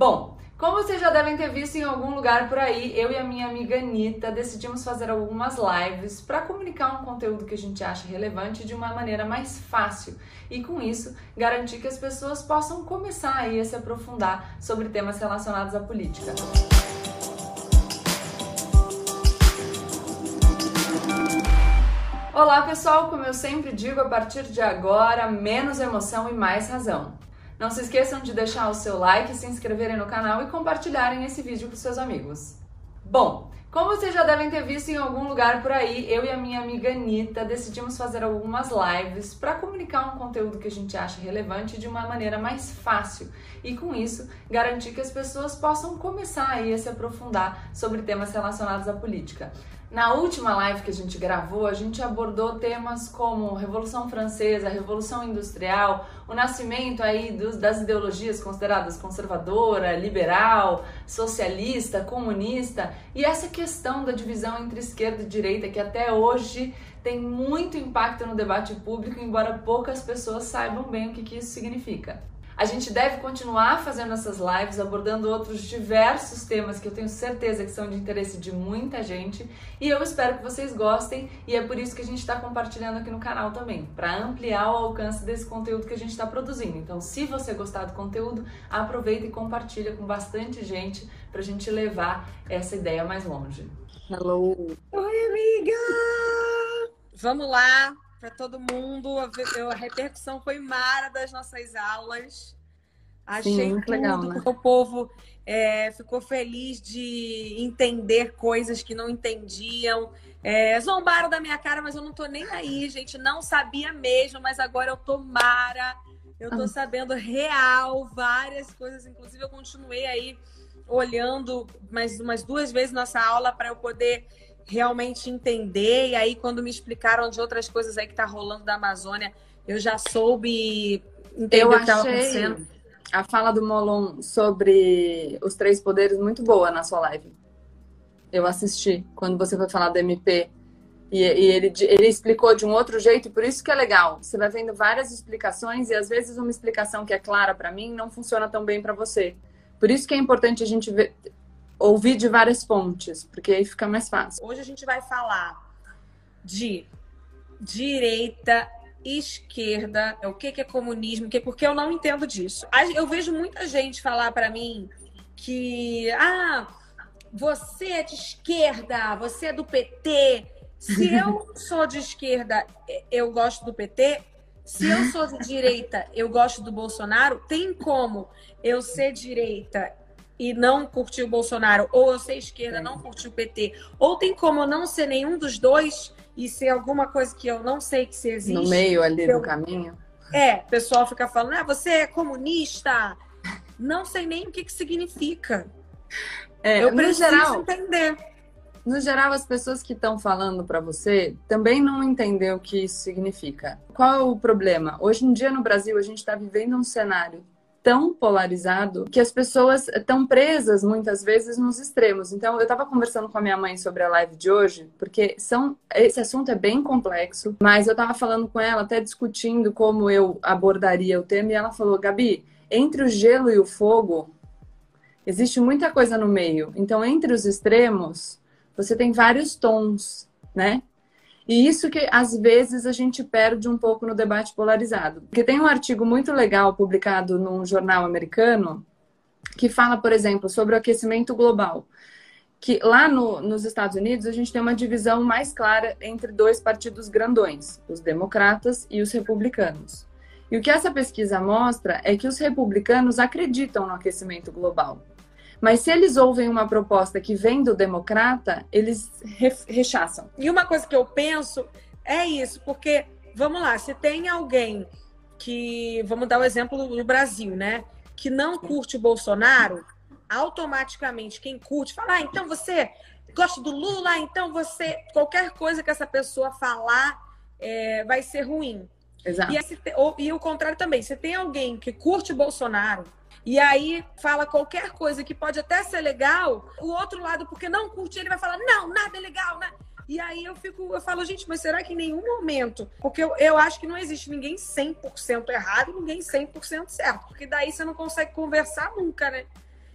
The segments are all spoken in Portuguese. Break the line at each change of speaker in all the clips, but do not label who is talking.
Bom, como vocês já devem ter visto em algum lugar por aí, eu e a minha amiga Anitta decidimos fazer algumas lives para comunicar um conteúdo que a gente acha relevante de uma maneira mais fácil e, com isso, garantir que as pessoas possam começar aí a se aprofundar sobre temas relacionados à política. Olá pessoal, como eu sempre digo, a partir de agora, menos emoção e mais razão. Não se esqueçam de deixar o seu like, se inscreverem no canal e compartilharem esse vídeo com seus amigos. Bom, como vocês já devem ter visto em algum lugar por aí, eu e a minha amiga Anitta decidimos fazer algumas lives para comunicar um conteúdo que a gente acha relevante de uma maneira mais fácil e, com isso, garantir que as pessoas possam começar aí a se aprofundar sobre temas relacionados à política. Na última live que a gente gravou, a gente abordou temas como Revolução Francesa, Revolução Industrial, o nascimento aí dos, das ideologias consideradas conservadora, liberal, socialista, comunista e essa questão da divisão entre esquerda e direita que até hoje tem muito impacto no debate público, embora poucas pessoas saibam bem o que, que isso significa. A gente deve continuar fazendo essas lives, abordando outros diversos temas que eu tenho certeza que são de interesse de muita gente. E eu espero que vocês gostem, e é por isso que a gente está compartilhando aqui no canal também, para ampliar o alcance desse conteúdo que a gente está produzindo. Então, se você gostar do conteúdo, aproveita e compartilha com bastante gente para a gente levar essa ideia mais longe.
Hello!
Oi, amiga! Vamos lá! Para todo mundo. A, repercussão foi mara das nossas aulas. Achei Sim, muito tudo, legal, né? o povo é, ficou feliz de entender coisas que não entendiam. É, zombaram da minha cara, mas eu não tô nem aí, gente. Não sabia mesmo, mas agora eu tô mara. Eu tô ah. sabendo real várias coisas. Inclusive, eu continuei aí olhando mais umas duas vezes nossa aula para eu poder realmente entender. E aí, quando me explicaram de outras coisas aí que tá rolando da Amazônia, eu já soube entender eu o que estava acontecendo.
A fala do Molon sobre os três poderes muito boa na sua live. Eu assisti quando você foi falar do MP. E, e ele, ele explicou de um outro jeito, por isso que é legal. Você vai vendo várias explicações, e às vezes uma explicação que é clara para mim não funciona tão bem para você. Por isso que é importante a gente ver, ouvir de várias fontes, porque aí fica mais fácil.
Hoje a gente vai falar de direita, esquerda, o que, que é comunismo, que, porque eu não entendo disso. Eu vejo muita gente falar para mim que, ah, você é de esquerda, você é do PT. Se eu sou de esquerda, eu gosto do PT. Se eu sou de direita, eu gosto do Bolsonaro. Tem como eu ser direita e não curtir o Bolsonaro, ou eu ser esquerda, é. não curtir o PT, ou tem como eu não ser nenhum dos dois e ser alguma coisa que eu não sei que se existe.
No meio ali do caminho.
É, o pessoal fica falando, ah, você é comunista. Não sei nem o que, que significa. É, eu preciso geral, entender.
No geral, as pessoas que estão falando para você também não entendem o que isso significa. Qual é o problema? Hoje em dia no Brasil a gente está vivendo um cenário tão polarizado que as pessoas estão presas muitas vezes nos extremos. Então, eu estava conversando com a minha mãe sobre a live de hoje, porque são esse assunto é bem complexo, mas eu estava falando com ela, até discutindo como eu abordaria o tema, e ela falou: Gabi, entre o gelo e o fogo, existe muita coisa no meio. Então, entre os extremos, você tem vários tons, né? E isso que às vezes a gente perde um pouco no debate polarizado. Porque tem um artigo muito legal publicado num jornal americano que fala, por exemplo, sobre o aquecimento global. Que lá no, nos Estados Unidos a gente tem uma divisão mais clara entre dois partidos grandões, os democratas e os republicanos. E o que essa pesquisa mostra é que os republicanos acreditam no aquecimento global. Mas se eles ouvem uma proposta que vem do democrata, eles re rechaçam.
E uma coisa que eu penso é isso, porque, vamos lá, se tem alguém que, vamos dar o um exemplo do Brasil, né? Que não curte o Bolsonaro, automaticamente quem curte fala, ah, então você gosta do Lula, então você. Qualquer coisa que essa pessoa falar é, vai ser ruim.
Exato.
E, esse, ou, e o contrário também. Se tem alguém que curte Bolsonaro, e aí fala qualquer coisa que pode até ser legal, o outro lado, porque não curte, ele vai falar, não, nada é legal, né? E aí eu fico, eu falo, gente, mas será que em nenhum momento? Porque eu, eu acho que não existe ninguém 100% errado e ninguém 100% certo, porque daí você não consegue conversar nunca, né?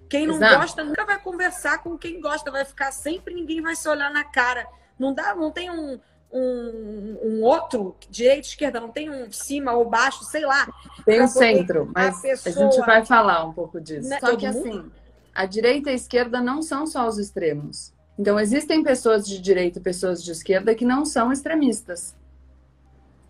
Quem não Exato. gosta nunca vai conversar com quem gosta, vai ficar sempre, ninguém vai se olhar na cara. Não dá, não tem um, um, um outro, direita, esquerda, não tem um cima ou baixo, sei lá.
Tem um centro, mas a, pessoa... a, gente vai falar um pouco disso. Né? Só que mundo? assim, a direita e a esquerda não são só os extremos. Então, existem pessoas de direita e pessoas de esquerda que não são extremistas.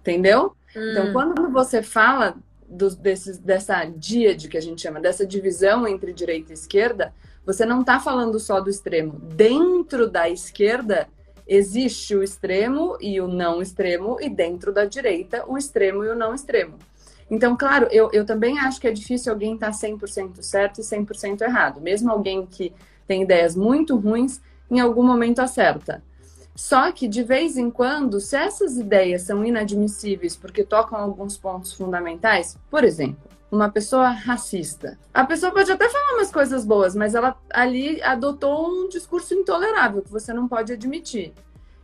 Entendeu? Hum. Então, quando você fala do, desses, dessa díade que a gente chama, dessa divisão entre direita e esquerda, você não está falando só do extremo. Dentro da esquerda existe o extremo e o não extremo, e dentro da direita, o extremo e o não extremo. Então, claro, eu, eu também acho que é difícil alguém estar tá 100% certo e 100% errado. Mesmo alguém que tem ideias muito ruins, em algum momento acerta. Só que, de vez em quando, se essas ideias são inadmissíveis porque tocam alguns pontos fundamentais, por exemplo, uma pessoa racista. A pessoa pode até falar umas coisas boas, mas ela ali adotou um discurso intolerável que você não pode admitir.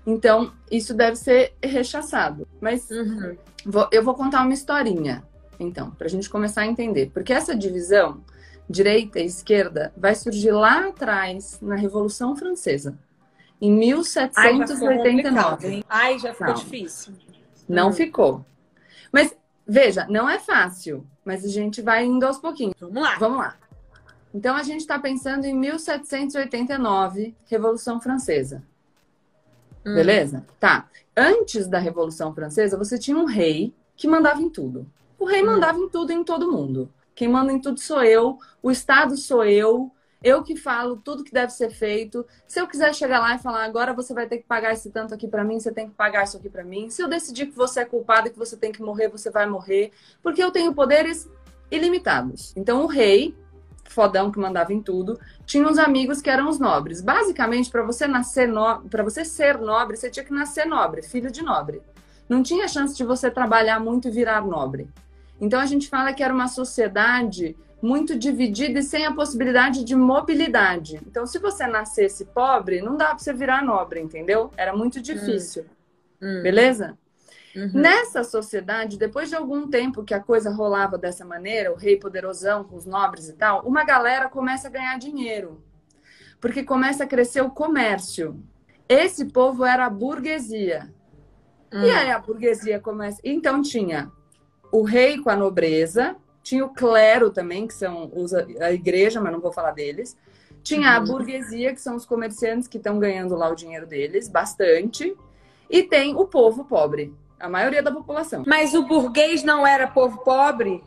Então, isso deve ser rechaçado. Mas uhum. vou, eu vou contar uma historinha, então, para a gente começar a entender. Porque essa divisão, direita e esquerda, vai surgir lá atrás, na Revolução Francesa. Em 1789.
Ai, já ficou não, difícil.
Não hum. ficou. Mas, veja, não é fácil, mas a gente vai indo aos pouquinhos.
Vamos lá.
Vamos lá. Então, a gente está pensando em 1789, Revolução Francesa. Hum. Beleza? Tá. Antes da Revolução Francesa, você tinha um rei que mandava em tudo. O rei hum. mandava em tudo em todo mundo. Quem manda em tudo sou eu, o Estado sou eu, eu que falo tudo que deve ser feito. Se eu quiser chegar lá e falar, agora você vai ter que pagar esse tanto aqui para mim, você tem que pagar isso aqui para mim. Se eu decidir que você é culpado e que você tem que morrer, você vai morrer, porque eu tenho poderes ilimitados. Então o rei, fodão que mandava em tudo, tinha uns amigos que eram os nobres. Basicamente, para você nascer no... para você ser nobre, você tinha que nascer nobre, filho de nobre. Não tinha chance de você trabalhar muito e virar nobre. Então a gente fala que era uma sociedade muito dividida e sem a possibilidade de mobilidade. Então, se você nascesse pobre, não dá para você virar nobre, entendeu? Era muito difícil. Hum. hum. Beleza? Uhum. Nessa sociedade, depois de algum tempo que a coisa rolava dessa maneira, o rei poderosão com os nobres e tal, uma galera começa a ganhar dinheiro. Porque começa a crescer o comércio. Esse povo era a burguesia. Hum. E aí a burguesia começa. Então tinha o rei com a nobreza, tinha o clero também, que são os, a igreja, mas não vou falar deles. Tinha uhum. a burguesia, que são os comerciantes que estão ganhando lá o dinheiro deles, bastante. E tem o povo pobre, a maioria da população.
Mas o burguês não era povo pobre?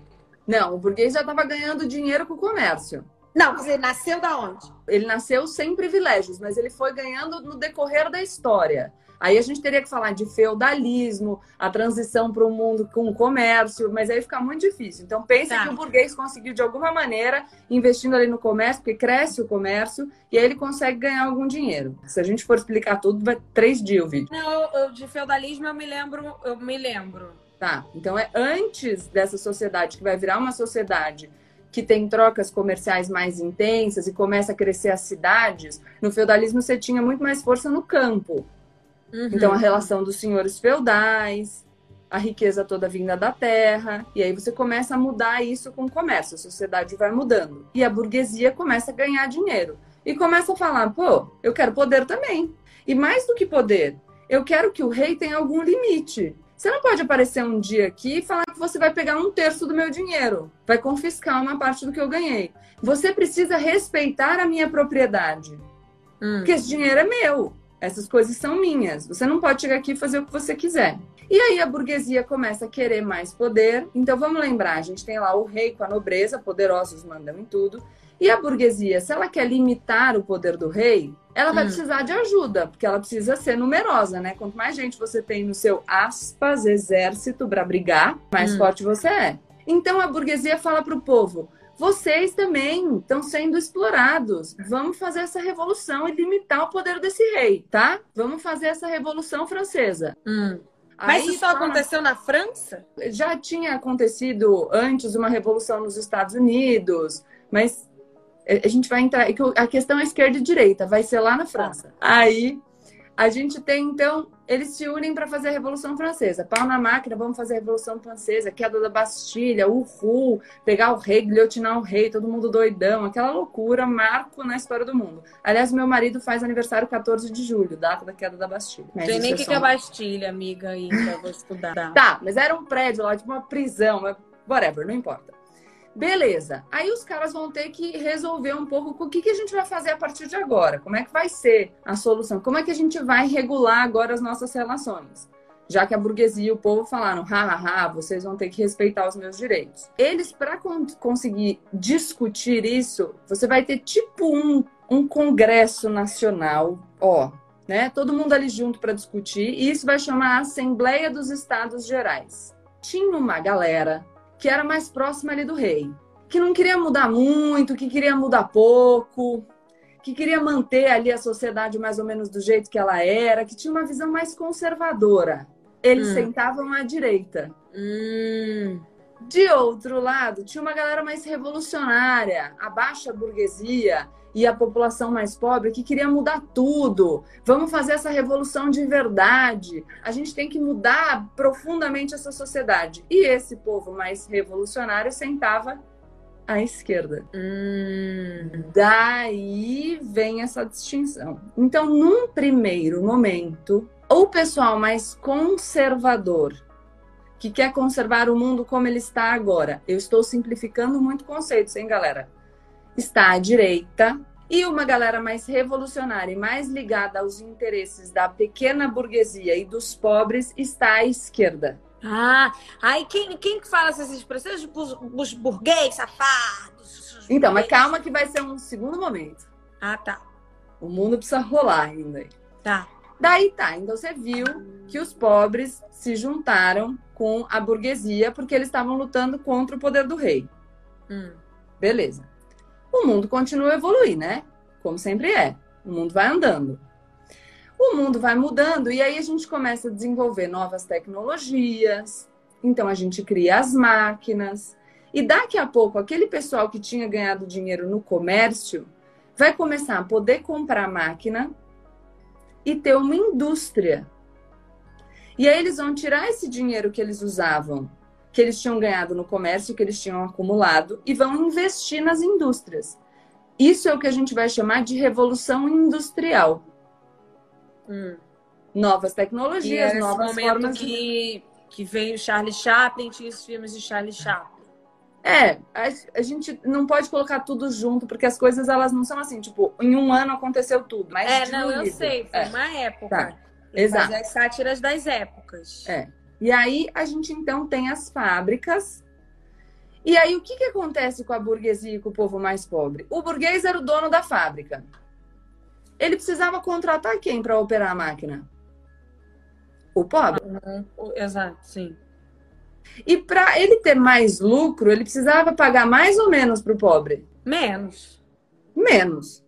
Não, o burguês já estava ganhando dinheiro com o comércio.
Não, ele nasceu da onde?
Ele nasceu sem privilégios, mas ele foi ganhando no decorrer da história. Aí a gente teria que falar de feudalismo, a transição para um mundo com comércio, mas aí fica muito difícil. Então pensa tá. que o burguês conseguiu de alguma maneira investindo ali no comércio, porque cresce o comércio e aí ele consegue ganhar algum dinheiro. Se a gente for explicar tudo, vai três dias o vídeo.
Não, eu, de feudalismo eu me lembro, eu me lembro.
Tá. Então é antes dessa sociedade que vai virar uma sociedade que tem trocas comerciais mais intensas e começa a crescer as cidades, no feudalismo você tinha muito mais força no campo. Uhum. Então, a relação dos senhores feudais, a riqueza toda vinda da terra, e aí você começa a mudar isso com o comércio, a sociedade vai mudando. E a burguesia começa a ganhar dinheiro. E começa a falar: pô, eu quero poder também. E mais do que poder, eu quero que o rei tenha algum limite. Você não pode aparecer um dia aqui e falar que você vai pegar um terço do meu dinheiro, vai confiscar uma parte do que eu ganhei. Você precisa respeitar a minha propriedade. Hum. Porque esse dinheiro é meu. Essas coisas são minhas. Você não pode chegar aqui e fazer o que você quiser. E aí a burguesia começa a querer mais poder. Então vamos lembrar, a gente tem lá o rei com a nobreza, poderosos mandam em tudo. E a burguesia, se ela quer limitar o poder do rei, ela vai hum. precisar de ajuda, porque ela precisa ser numerosa, né? Quanto mais gente você tem no seu aspas exército para brigar, mais hum. forte você é. Então a burguesia fala para o povo: vocês também estão sendo explorados. Vamos fazer essa revolução e limitar o poder desse rei, tá? Vamos fazer essa revolução francesa.
Hum. Mas isso só aconteceu na França?
Já tinha acontecido antes uma revolução nos Estados Unidos, mas a gente vai entrar. A questão é esquerda e direita, vai ser lá na França. Aí A gente tem, então, eles se unem para fazer a Revolução Francesa. Pau na máquina, vamos fazer a Revolução Francesa, queda da Bastilha, uhul, pegar o rei, guilhotinar o rei, todo mundo doidão, aquela loucura, marco na história do mundo. Aliás, meu marido faz aniversário 14 de julho, data da queda da Bastilha.
Não sei nem o é que, que é Bastilha, amiga, ainda, vou estudar.
tá, mas era um prédio lá, tipo uma prisão, whatever, não importa. Beleza. Aí os caras vão ter que resolver um pouco o que, que a gente vai fazer a partir de agora. Como é que vai ser a solução? Como é que a gente vai regular agora as nossas relações? Já que a burguesia e o povo falaram, hahaha, vocês vão ter que respeitar os meus direitos. Eles, para con conseguir discutir isso, você vai ter tipo um, um congresso nacional, ó, né? Todo mundo ali junto para discutir, e isso vai chamar a Assembleia dos Estados Gerais. Tinha uma galera que era mais próxima ali do rei, que não queria mudar muito, que queria mudar pouco, que queria manter ali a sociedade mais ou menos do jeito que ela era, que tinha uma visão mais conservadora. Eles hum. sentavam à direita.
Hum.
De outro lado, tinha uma galera mais revolucionária, a baixa burguesia, e a população mais pobre que queria mudar tudo. Vamos fazer essa revolução de verdade. A gente tem que mudar profundamente essa sociedade. E esse povo mais revolucionário sentava à esquerda.
Hum.
Daí vem essa distinção. Então, num primeiro momento, o pessoal mais conservador que quer conservar o mundo como ele está agora. Eu estou simplificando muito conceitos, hein, galera? Está à direita e uma galera mais revolucionária e mais ligada aos interesses da pequena burguesia e dos pobres está à esquerda.
Ah, aí quem, quem fala essas expressões? Os, os burguês, safados.
Então, mas calma que vai ser um segundo momento.
Ah, tá.
O mundo precisa rolar ainda.
Tá.
Daí tá, então você viu que os pobres se juntaram com a burguesia porque eles estavam lutando contra o poder do rei.
Hum.
Beleza o mundo continua a evoluir, né? Como sempre é. O mundo vai andando. O mundo vai mudando e aí a gente começa a desenvolver novas tecnologias. Então a gente cria as máquinas. E daqui a pouco, aquele pessoal que tinha ganhado dinheiro no comércio vai começar a poder comprar máquina e ter uma indústria. E aí eles vão tirar esse dinheiro que eles usavam que eles tinham ganhado no comércio, que eles tinham acumulado, e vão investir nas indústrias. Isso é o que a gente vai chamar de revolução industrial.
Hum.
Novas tecnologias,
e é
novas
momento formas que, de... que veio Charlie Chaplin, tinha os filmes de Charlie Chaplin.
É, a, a, gente não pode colocar tudo junto, porque as coisas elas não são assim, tipo, em um ano aconteceu tudo. Mas
é, não, eu sei, foi é. uma época. Tá.
Exato.
as sátiras das épocas.
É. E aí a gente então tem as fábricas. E aí o que, que acontece com a burguesia e com o povo mais pobre? O burguês era o dono da fábrica. Ele precisava contratar quem para operar a máquina? O pobre.
Uhum. Exato, sim.
E para ele ter mais lucro, ele precisava pagar mais ou menos para o pobre?
Menos.
Menos.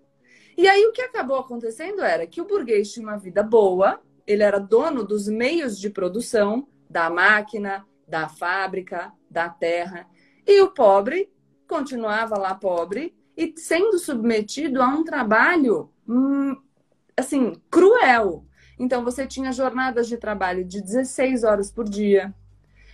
E aí o que acabou acontecendo era que o burguês tinha uma vida boa, ele era dono dos meios de produção, da máquina, da fábrica, da terra. E o pobre continuava lá pobre e sendo submetido a um trabalho hum, assim cruel. Então você tinha jornadas de trabalho de 16 horas por dia.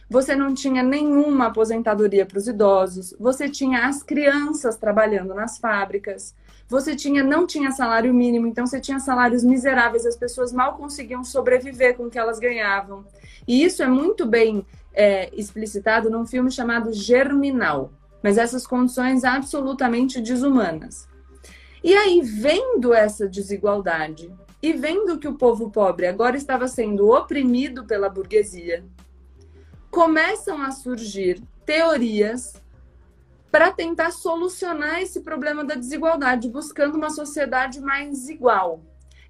Você não tinha nenhuma aposentadoria para os idosos, você tinha as crianças trabalhando nas fábricas, você tinha não tinha salário mínimo, então você tinha salários miseráveis, as pessoas mal conseguiam sobreviver com o que elas ganhavam. E isso é muito bem é, explicitado num filme chamado Germinal. Mas essas condições absolutamente desumanas. E aí, vendo essa desigualdade e vendo que o povo pobre agora estava sendo oprimido pela burguesia, começam a surgir teorias para tentar solucionar esse problema da desigualdade, buscando uma sociedade mais igual.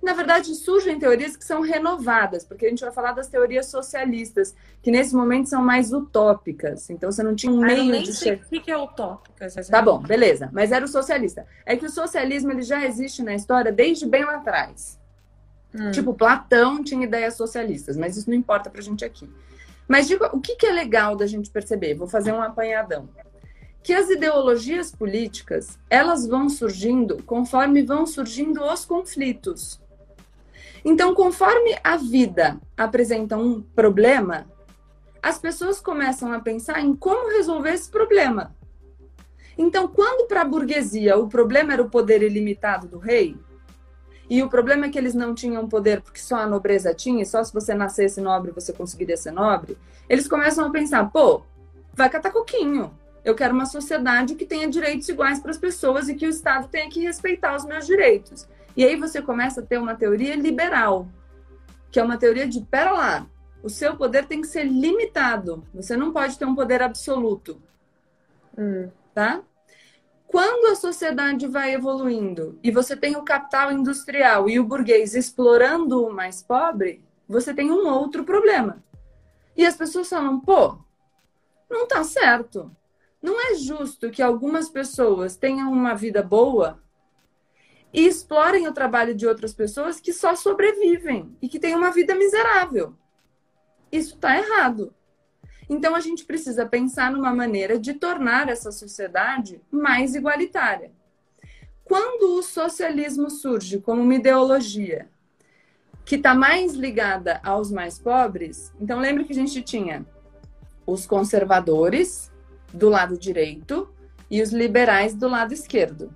Na verdade, surgem teorias que são renovadas, porque a gente vai falar das teorias socialistas, que nesse momento são mais utópicas. Então você não tinha um ah, meio
nem
de
sei O que é utópica?
Tá bom, beleza. Mas era o socialista. É que o socialismo ele já existe na história desde bem lá atrás. Hum. Tipo, Platão tinha ideias socialistas, mas isso não importa pra gente aqui. Mas digo, o que, que é legal da gente perceber? Vou fazer um apanhadão que as ideologias políticas elas vão surgindo conforme vão surgindo os conflitos. Então, conforme a vida apresenta um problema, as pessoas começam a pensar em como resolver esse problema. Então, quando para a burguesia o problema era o poder ilimitado do rei, e o problema é que eles não tinham poder porque só a nobreza tinha, e só se você nascesse nobre você conseguiria ser nobre, eles começam a pensar: pô, vai catar coquinho. Eu quero uma sociedade que tenha direitos iguais para as pessoas e que o Estado tenha que respeitar os meus direitos. E aí você começa a ter uma teoria liberal, que é uma teoria de, pera lá, o seu poder tem que ser limitado. Você não pode ter um poder absoluto. Hum. Tá? Quando a sociedade vai evoluindo e você tem o capital industrial e o burguês explorando o mais pobre, você tem um outro problema. E as pessoas falam, pô, não tá certo. Não é justo que algumas pessoas tenham uma vida boa e explorem o trabalho de outras pessoas que só sobrevivem e que têm uma vida miserável. Isso está errado. Então a gente precisa pensar numa maneira de tornar essa sociedade mais igualitária. Quando o socialismo surge como uma ideologia que está mais ligada aos mais pobres, então lembre que a gente tinha os conservadores do lado direito e os liberais do lado esquerdo.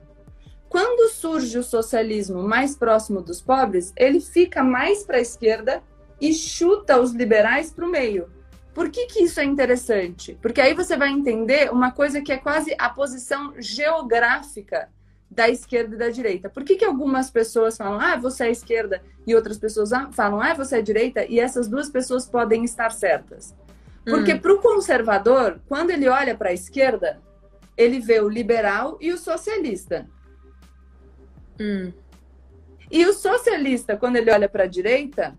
Quando surge o socialismo mais próximo dos pobres, ele fica mais para a esquerda e chuta os liberais para o meio. Por que, que isso é interessante? Porque aí você vai entender uma coisa que é quase a posição geográfica da esquerda e da direita. Por que, que algumas pessoas falam, ah, você é esquerda, e outras pessoas ah, falam, ah, você é direita, e essas duas pessoas podem estar certas? Porque hum. para o conservador, quando ele olha para a esquerda, ele vê o liberal e o socialista. Hum. E o socialista, quando ele olha para a direita,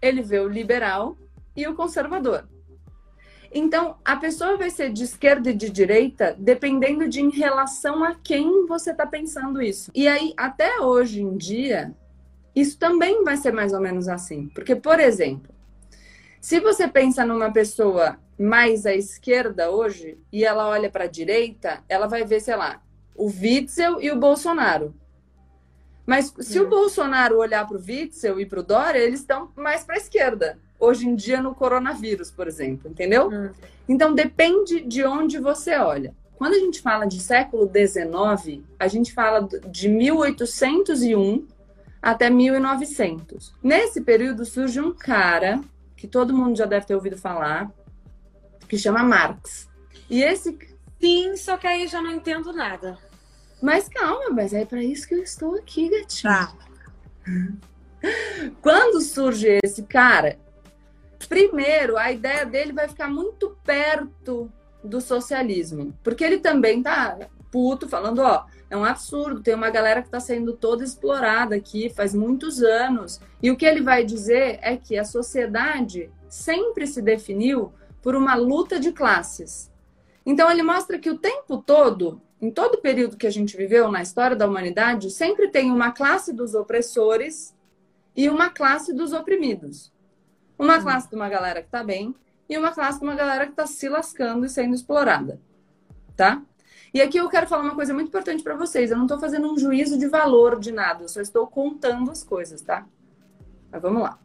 ele vê o liberal e o conservador. Então, a pessoa vai ser de esquerda e de direita dependendo de em relação a quem você está pensando isso. E aí, até hoje em dia, isso também vai ser mais ou menos assim. Porque, por exemplo, se você pensa numa pessoa mais à esquerda hoje e ela olha para a direita, ela vai ver, sei lá, o Witzel e o Bolsonaro. Mas se hum. o Bolsonaro olhar para o Witzel e para o Dória, eles estão mais para a esquerda. Hoje em dia, no coronavírus, por exemplo, entendeu? Hum. Então, depende de onde você olha. Quando a gente fala de século XIX, a gente fala de 1801 até 1900. Nesse período surge um cara que todo mundo já deve ter ouvido falar, que chama Marx. E esse.
Sim, só que aí já não entendo nada.
Mas calma, mas é para isso que eu estou aqui, gatinho. Tá. Quando surge esse cara, primeiro a ideia dele vai ficar muito perto do socialismo, porque ele também tá puto falando, ó, é um absurdo, tem uma galera que está sendo toda explorada aqui faz muitos anos. E o que ele vai dizer é que a sociedade sempre se definiu por uma luta de classes. Então ele mostra que o tempo todo em todo o período que a gente viveu na história da humanidade, sempre tem uma classe dos opressores e uma classe dos oprimidos. Uma classe de uma galera que está bem e uma classe de uma galera que está se lascando e sendo explorada. Tá? E aqui eu quero falar uma coisa muito importante para vocês. Eu não estou fazendo um juízo de valor de nada, eu só estou contando as coisas, tá? Mas vamos lá.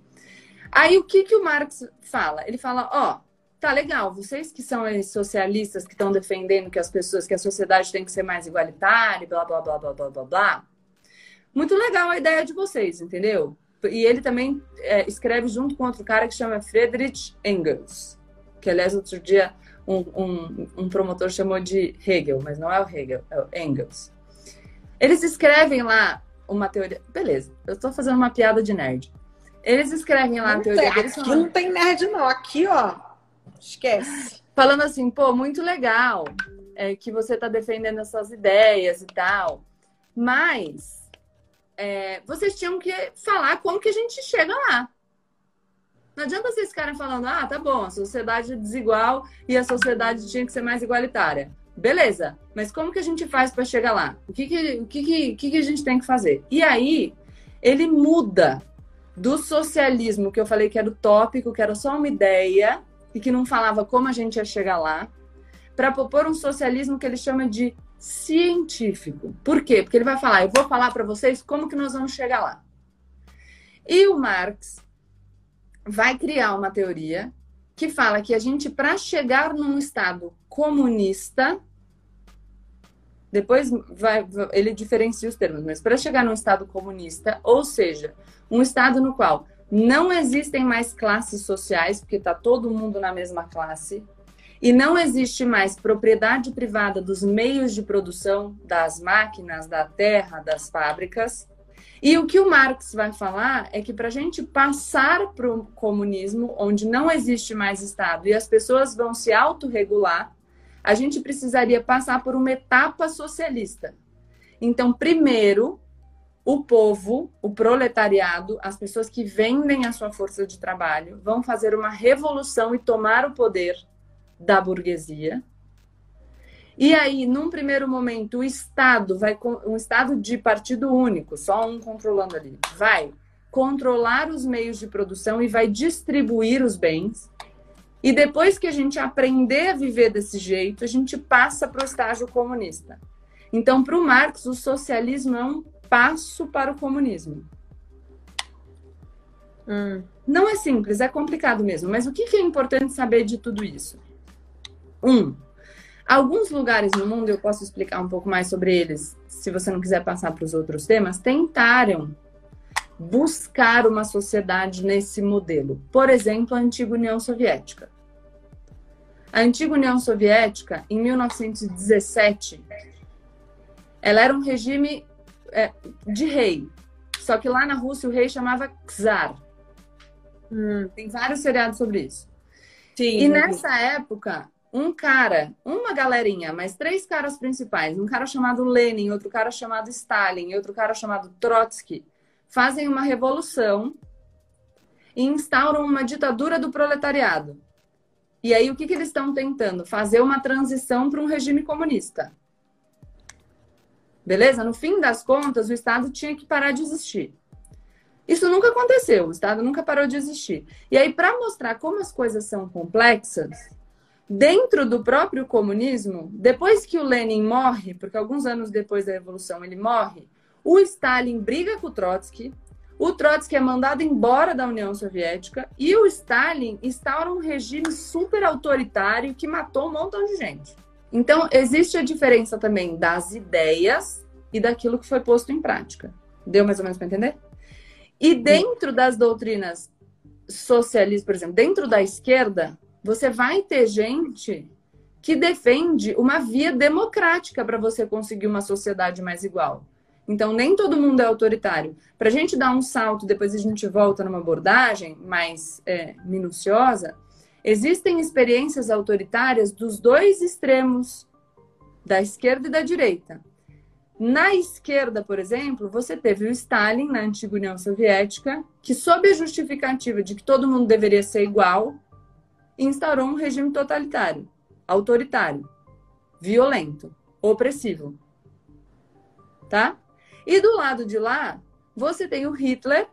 Aí o que, que o Marx fala? Ele fala: ó, tá legal, vocês que são socialistas que estão defendendo que as pessoas, que a sociedade tem que ser mais igualitária, blá, blá, blá, blá, blá, blá, blá. Muito legal a ideia de vocês, entendeu? E ele também é, escreve junto com outro cara que chama Friedrich Engels, que aliás outro dia um, um, um promotor chamou de Hegel, mas não é o Hegel, é o Engels. Eles escrevem lá uma teoria. Beleza, eu estou fazendo uma piada de nerd. Eles escrevem lá
não
a teoria
tem, deles. Aqui não tem nerd, não. Aqui, ó. Esquece.
Falando assim, pô, muito legal é, que você está defendendo essas ideias e tal, mas é, vocês tinham que falar como que a gente chega lá. Não adianta vocês ficarem falando, ah, tá bom, a sociedade é desigual e a sociedade tinha que ser mais igualitária. Beleza, mas como que a gente faz para chegar lá? O que que, o que, que, que, que a gente tem que fazer? E aí, ele muda do socialismo, que eu falei que era utópico, que era só uma ideia, e que não falava como a gente ia chegar lá, para propor um socialismo que ele chama de científico. Por quê? Porque ele vai falar, eu vou falar para vocês como que nós vamos chegar lá. E o Marx vai criar uma teoria que fala que a gente, para chegar num Estado comunista, depois vai, ele diferencia os termos, mas para chegar num Estado comunista, ou seja, um Estado no qual não existem mais classes sociais, porque está todo mundo na mesma classe, e não existe mais propriedade privada dos meios de produção, das máquinas, da terra, das fábricas. E o que o Marx vai falar é que para a gente passar para o comunismo, onde não existe mais Estado e as pessoas vão se autorregular, a gente precisaria passar por uma etapa socialista. Então, primeiro, o povo, o proletariado, as pessoas que vendem a sua força de trabalho, vão fazer uma revolução e tomar o poder da burguesia. E aí, num primeiro momento, o Estado vai um Estado de partido único, só um controlando ali, vai controlar os meios de produção e vai distribuir os bens. E depois que a gente aprender a viver desse jeito, a gente passa para o estágio comunista. Então, para o Marx, o socialismo é um passo para o comunismo. Hum. Não é simples, é complicado mesmo. Mas o que é importante saber de tudo isso? Um, alguns lugares no mundo, eu posso explicar um pouco mais sobre eles, se você não quiser passar para os outros temas, tentaram buscar uma sociedade nesse modelo. Por exemplo, a antiga União Soviética. A antiga União Soviética, em 1917, ela era um regime é, de rei. Só que lá na Rússia o rei chamava czar. Hum, tem vários seriados sobre isso. Sim, e nessa época, um cara, uma galerinha, mas três caras principais, um cara chamado Lenin, outro cara chamado Stalin e outro cara chamado Trotsky, fazem uma revolução e instauram uma ditadura do proletariado. E aí o que, que eles estão tentando? Fazer uma transição para um regime comunista. Beleza? No fim das contas, o Estado tinha que parar de existir. Isso nunca aconteceu, o Estado nunca parou de existir. E aí, para mostrar como as coisas são complexas, dentro do próprio comunismo, depois que o Lenin morre, porque alguns anos depois da Revolução ele morre, o Stalin briga com o Trotsky, o Trotsky é mandado embora da União Soviética e o Stalin instaura um regime super autoritário que matou um montão de gente. Então, existe a diferença também das ideias e daquilo que foi posto em prática. Deu mais ou menos para entender? E dentro das doutrinas socialistas, por exemplo, dentro da esquerda, você vai ter gente que defende uma via democrática para você conseguir uma sociedade mais igual. Então, nem todo mundo é autoritário. Para a gente dar um salto, depois a gente volta numa abordagem mais é, minuciosa, existem experiências autoritárias dos dois extremos, da esquerda e da direita. Na esquerda, por exemplo, você teve o Stalin, na antiga União Soviética, que, sob a justificativa de que todo mundo deveria ser igual, instaurou um regime totalitário, autoritário, violento, opressivo. Tá? E do lado de lá, você tem o Hitler,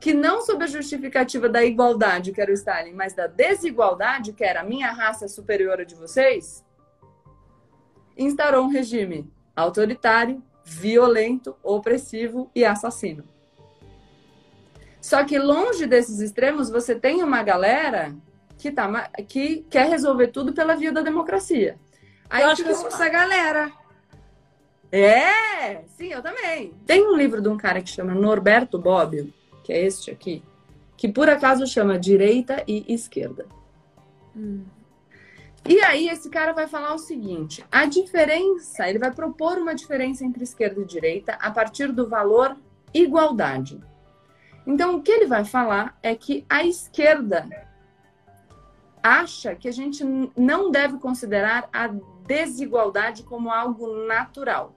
que não sob a justificativa da igualdade, que era o Stalin, mas da desigualdade, que era a minha raça superior a de vocês, instaurou um regime autoritário, violento, opressivo e assassino. Só que longe desses extremos, você tem uma galera que, tá, que quer resolver tudo pela via da democracia.
Aí, eu acho que eu sou essa galera.
É, sim, eu também. Tem um livro de um cara que chama Norberto Bobbio, que é este aqui, que por acaso chama Direita e Esquerda. Hum. E aí esse cara vai falar o seguinte: a diferença, ele vai propor uma diferença entre esquerda e direita a partir do valor igualdade. Então, o que ele vai falar é que a esquerda acha que a gente não deve considerar a desigualdade como algo natural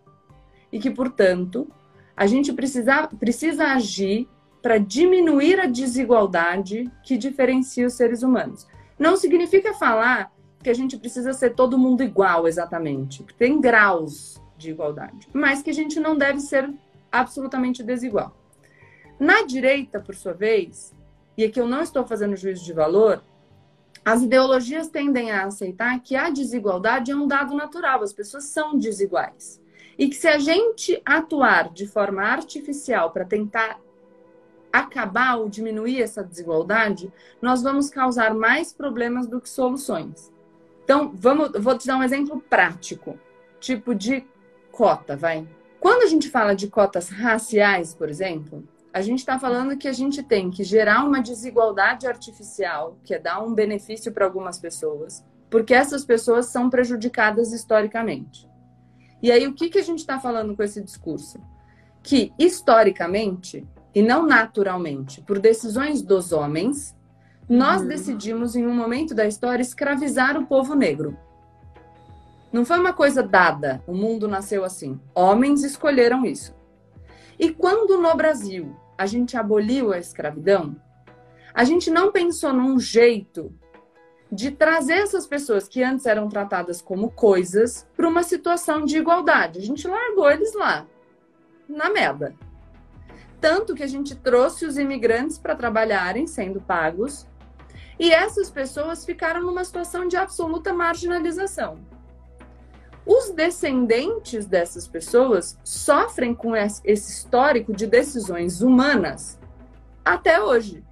e que, portanto, a gente precisa, precisa agir para diminuir a desigualdade que diferencia os seres humanos. Não significa falar que a gente precisa ser todo mundo igual exatamente, tem graus de igualdade, mas que a gente não deve ser absolutamente desigual. Na direita, por sua vez, e aqui eu não estou fazendo juízo de valor, as ideologias tendem a aceitar que a desigualdade é um dado natural, as pessoas são desiguais. E que se a gente atuar de forma artificial para tentar acabar ou diminuir essa desigualdade, nós vamos causar mais problemas do que soluções. Então, vamos, vou te dar um exemplo prático, tipo de cota, vai. Quando a gente fala de cotas raciais, por exemplo, a gente está falando que a gente tem que gerar uma desigualdade artificial, que é dar um benefício para algumas pessoas, porque essas pessoas são prejudicadas historicamente. E aí, o que, que a gente está falando com esse discurso? Que, historicamente, e não naturalmente, por decisões dos homens, nós uhum. decidimos, em um momento da história, escravizar o povo negro. Não foi uma coisa dada, o mundo nasceu assim. Homens escolheram isso. E quando no Brasil a gente aboliu a escravidão, a gente não pensou num jeito de trazer essas pessoas que antes eram tratadas como coisas para uma situação de igualdade. A gente largou eles lá, na merda. Tanto que a gente trouxe os imigrantes para trabalharem sendo pagos, e essas pessoas ficaram numa situação de absoluta marginalização. Os descendentes dessas pessoas sofrem com esse histórico de decisões humanas até hoje.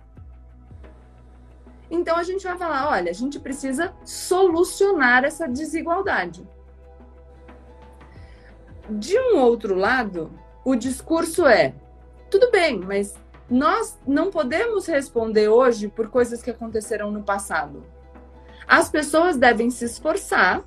Então a gente vai falar: olha, a gente precisa solucionar essa desigualdade. De um outro lado, o discurso é: tudo bem, mas nós não podemos responder hoje por coisas que aconteceram no passado. As pessoas devem se esforçar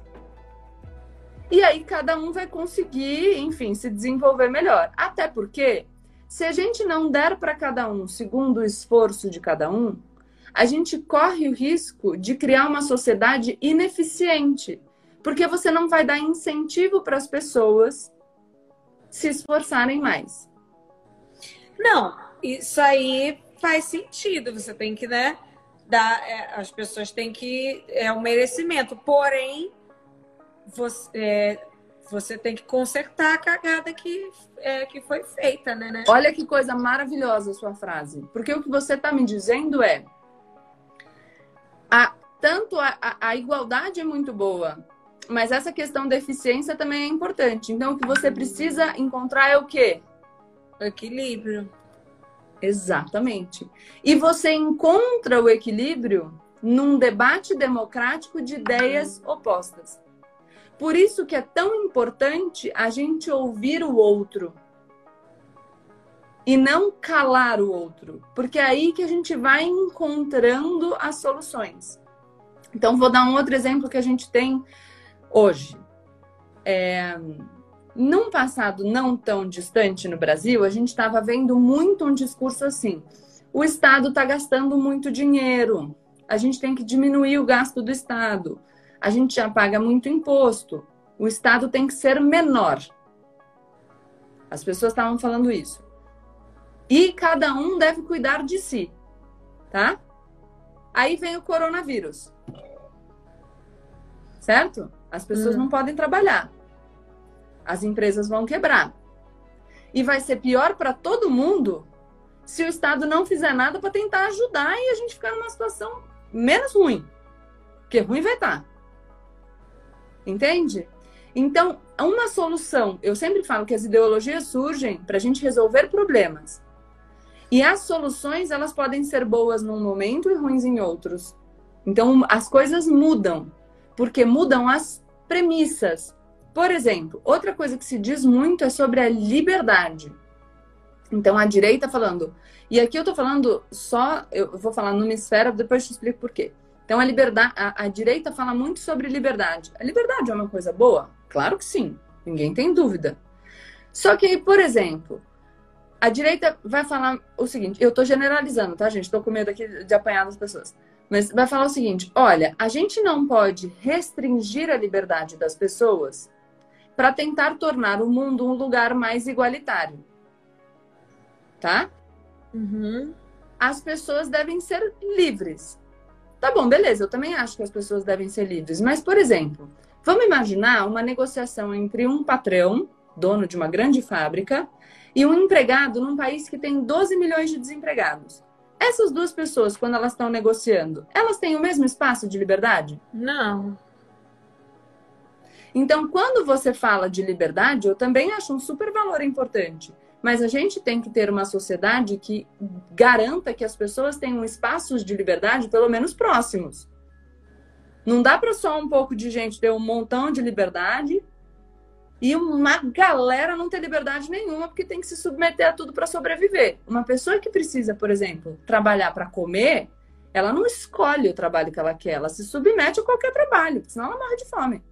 e aí cada um vai conseguir, enfim, se desenvolver melhor. Até porque, se a gente não der para cada um segundo o esforço de cada um, a gente corre o risco de criar uma sociedade ineficiente, porque você não vai dar incentivo para as pessoas se esforçarem mais.
Não, isso aí faz sentido. Você tem que, né, dar, é, as pessoas têm que é um merecimento. Porém, você, é, você tem que consertar a cagada que, é, que foi feita, né, né?
Olha que coisa maravilhosa a sua frase. Porque o que você está me dizendo é a, tanto a, a, a igualdade é muito boa, mas essa questão da eficiência também é importante. Então, o que você precisa encontrar é o quê?
O equilíbrio.
Exatamente. E você encontra o equilíbrio num debate democrático de ideias opostas. Por isso que é tão importante a gente ouvir o outro e não calar o outro, porque é aí que a gente vai encontrando as soluções. Então, vou dar um outro exemplo que a gente tem hoje. É, num passado não tão distante no Brasil, a gente estava vendo muito um discurso assim: o Estado está gastando muito dinheiro, a gente tem que diminuir o gasto do Estado, a gente já paga muito imposto, o Estado tem que ser menor. As pessoas estavam falando isso. E cada um deve cuidar de si, tá? Aí vem o coronavírus. Certo? As pessoas hum. não podem trabalhar. As empresas vão quebrar. E vai ser pior para todo mundo se o Estado não fizer nada para tentar ajudar e a gente ficar numa situação menos ruim. Porque ruim vai estar. Entende? Então, uma solução, eu sempre falo que as ideologias surgem para a gente resolver problemas. E as soluções, elas podem ser boas num momento e ruins em outros. Então, as coisas mudam, porque mudam as premissas. Por exemplo, outra coisa que se diz muito é sobre a liberdade. Então, a direita falando. E aqui eu tô falando só, eu vou falar numa esfera, depois te explico por quê. Então, a liberdade, a, a direita fala muito sobre liberdade. A liberdade é uma coisa boa? Claro que sim, ninguém tem dúvida. Só que aí, por exemplo, a direita vai falar o seguinte: eu estou generalizando, tá, gente? Estou com medo aqui de apanhar as pessoas. Mas vai falar o seguinte: olha, a gente não pode restringir a liberdade das pessoas para tentar tornar o mundo um lugar mais igualitário. Tá?
Uhum.
As pessoas devem ser livres. Tá bom, beleza, eu também acho que as pessoas devem ser livres. Mas, por exemplo, vamos imaginar uma negociação entre um patrão, dono de uma grande fábrica, e um empregado num país que tem 12 milhões de desempregados. Essas duas pessoas, quando elas estão negociando, elas têm o mesmo espaço de liberdade?
Não.
Então, quando você fala de liberdade, eu também acho um super valor importante. Mas a gente tem que ter uma sociedade que garanta que as pessoas tenham espaços de liberdade, pelo menos próximos. Não dá para só um pouco de gente ter um montão de liberdade e uma galera não ter liberdade nenhuma porque tem que se submeter a tudo para sobreviver. Uma pessoa que precisa, por exemplo, trabalhar para comer, ela não escolhe o trabalho que ela quer, ela se submete a qualquer trabalho, senão ela morre de fome.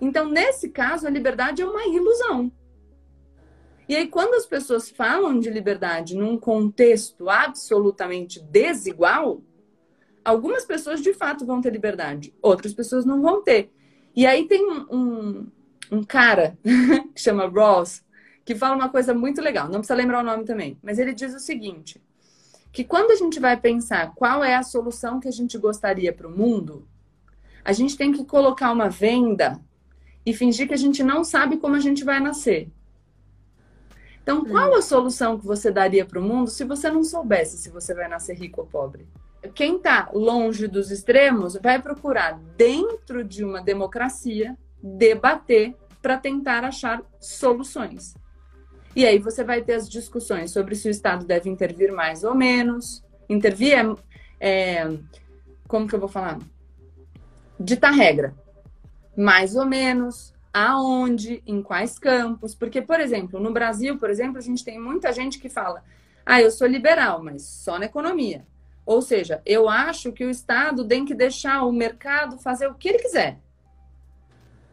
Então, nesse caso, a liberdade é uma ilusão. E aí, quando as pessoas falam de liberdade num contexto absolutamente desigual, algumas pessoas de fato vão ter liberdade, outras pessoas não vão ter. E aí tem um, um, um cara que chama Ross, que fala uma coisa muito legal, não precisa lembrar o nome também, mas ele diz o seguinte: que quando a gente vai pensar qual é a solução que a gente gostaria para o mundo, a gente tem que colocar uma venda e fingir que a gente não sabe como a gente vai nascer. Então, qual a solução que você daria para o mundo se você não soubesse se você vai nascer rico ou pobre? Quem está longe dos extremos vai procurar, dentro de uma democracia, debater para tentar achar soluções. E aí você vai ter as discussões sobre se o Estado deve intervir mais ou menos. Intervir é, é como que eu vou falar? Ditar regra. Mais ou menos, aonde, em quais campos. Porque, por exemplo, no Brasil, por exemplo, a gente tem muita gente que fala: ah, eu sou liberal, mas só na economia. Ou seja, eu acho que o Estado tem que deixar o mercado fazer o que ele quiser,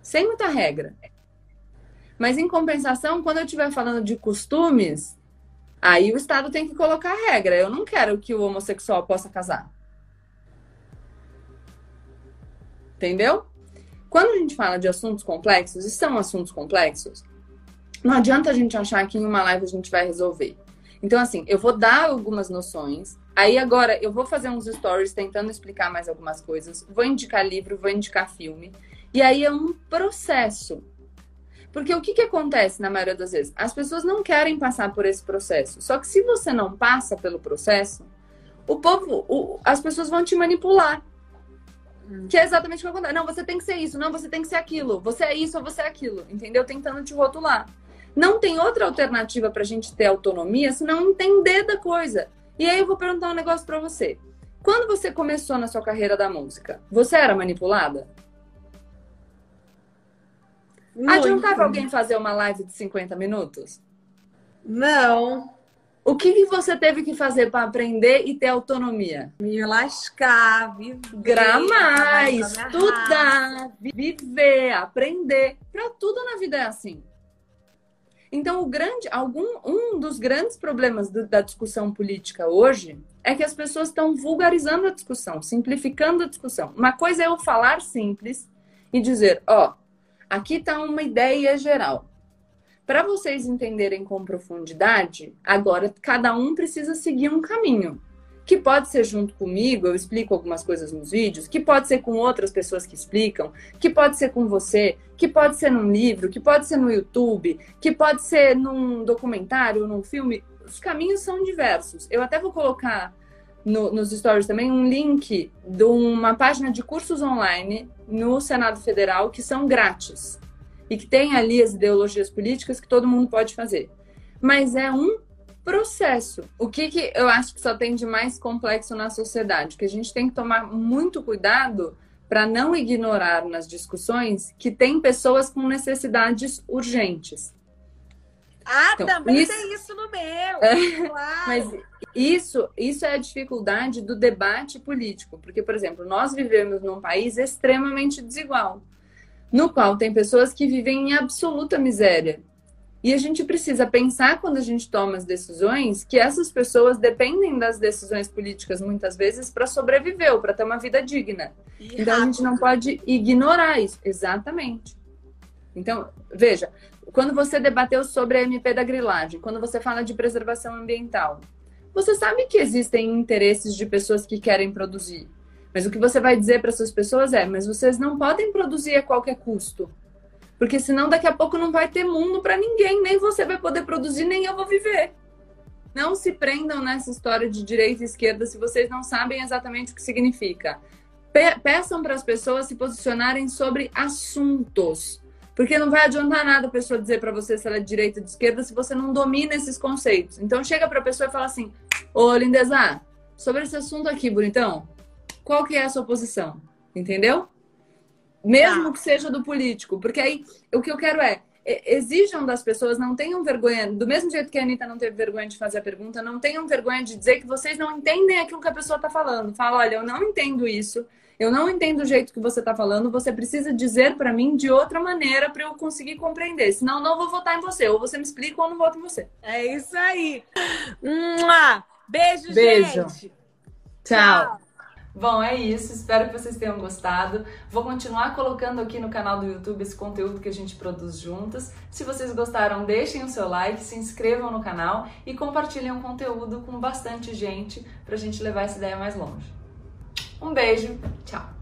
sem muita regra. Mas, em compensação, quando eu estiver falando de costumes, aí o Estado tem que colocar regra. Eu não quero que o homossexual possa casar. Entendeu? Quando a gente fala de assuntos complexos, e são assuntos complexos, não adianta a gente achar que em uma live a gente vai resolver. Então, assim, eu vou dar algumas noções. Aí agora eu vou fazer uns stories tentando explicar mais algumas coisas. Vou indicar livro, vou indicar filme. E aí é um processo. Porque o que, que acontece na maioria das vezes? As pessoas não querem passar por esse processo. Só que se você não passa pelo processo, o povo, o, as pessoas vão te manipular. Que é exatamente o que acontece. Não, você tem que ser isso, não, você tem que ser aquilo. Você é isso ou você é aquilo, entendeu? Tentando te rotular. Não tem outra alternativa pra gente ter autonomia senão entender da coisa. E aí eu vou perguntar um negócio pra você. Quando você começou na sua carreira da música, você era manipulada? Muito. Adiantava alguém fazer uma live de 50 minutos?
Não.
O que, que você teve que fazer para aprender e ter autonomia?
Me lascar, viver.
Gramar, estudar, viver, aprender. Para tudo na vida é assim. Então, o grande, algum, um dos grandes problemas do, da discussão política hoje é que as pessoas estão vulgarizando a discussão, simplificando a discussão. Uma coisa é eu falar simples e dizer, ó, aqui está uma ideia geral. Para vocês entenderem com profundidade, agora cada um precisa seguir um caminho. Que pode ser junto comigo, eu explico algumas coisas nos vídeos, que pode ser com outras pessoas que explicam, que pode ser com você, que pode ser num livro, que pode ser no YouTube, que pode ser num documentário, num filme. Os caminhos são diversos. Eu até vou colocar no, nos stories também um link de uma página de cursos online no Senado Federal que são grátis e que tem ali as ideologias políticas que todo mundo pode fazer. Mas é um processo. O que, que eu acho que só tem de mais complexo na sociedade? Que a gente tem que tomar muito cuidado para não ignorar nas discussões que tem pessoas com necessidades urgentes.
Ah, então, também isso... tem isso no meu. É, claro.
Mas isso, isso é a dificuldade do debate político, porque, por exemplo, nós vivemos num país extremamente desigual no qual tem pessoas que vivem em absoluta miséria. E a gente precisa pensar quando a gente toma as decisões que essas pessoas dependem das decisões políticas muitas vezes para sobreviver ou para ter uma vida digna. E então rápido. a gente não pode ignorar isso. Exatamente. Então, veja, quando você debateu sobre a MP da grilagem, quando você fala de preservação ambiental, você sabe que existem interesses de pessoas que querem produzir. Mas o que você vai dizer para essas pessoas é: mas vocês não podem produzir a qualquer custo. Porque senão daqui a pouco não vai ter mundo para ninguém, nem você vai poder produzir, nem eu vou viver. Não se prendam nessa história de direita e esquerda se vocês não sabem exatamente o que significa. Pe peçam para as pessoas se posicionarem sobre assuntos. Porque não vai adiantar nada a pessoa dizer para você se ela é de direita ou de esquerda se você não domina esses conceitos. Então chega para a pessoa e fala assim: "Ô, lindeza, sobre esse assunto aqui, bonitão, qual que é a sua posição?" Entendeu? Mesmo tá. que seja do político, porque aí o que eu quero é exijam das pessoas, não tenham vergonha, do mesmo jeito que a Anitta não teve vergonha de fazer a pergunta, não tenham vergonha de dizer que vocês não entendem aquilo que a pessoa está falando. Fala, olha, eu não entendo isso, eu não entendo o jeito que você está falando, você precisa dizer para mim de outra maneira para eu conseguir compreender. Senão, não vou votar em você. Ou você me explica ou não voto em você.
É isso aí. Beijo,
Beijo,
gente.
Tchau. Tchau.
Bom, é isso. Espero que vocês tenham gostado. Vou continuar colocando aqui no canal do YouTube esse conteúdo que a gente produz juntas. Se vocês gostaram, deixem o seu like, se inscrevam no canal e compartilhem o conteúdo com bastante gente para a gente levar essa ideia mais longe. Um beijo, tchau!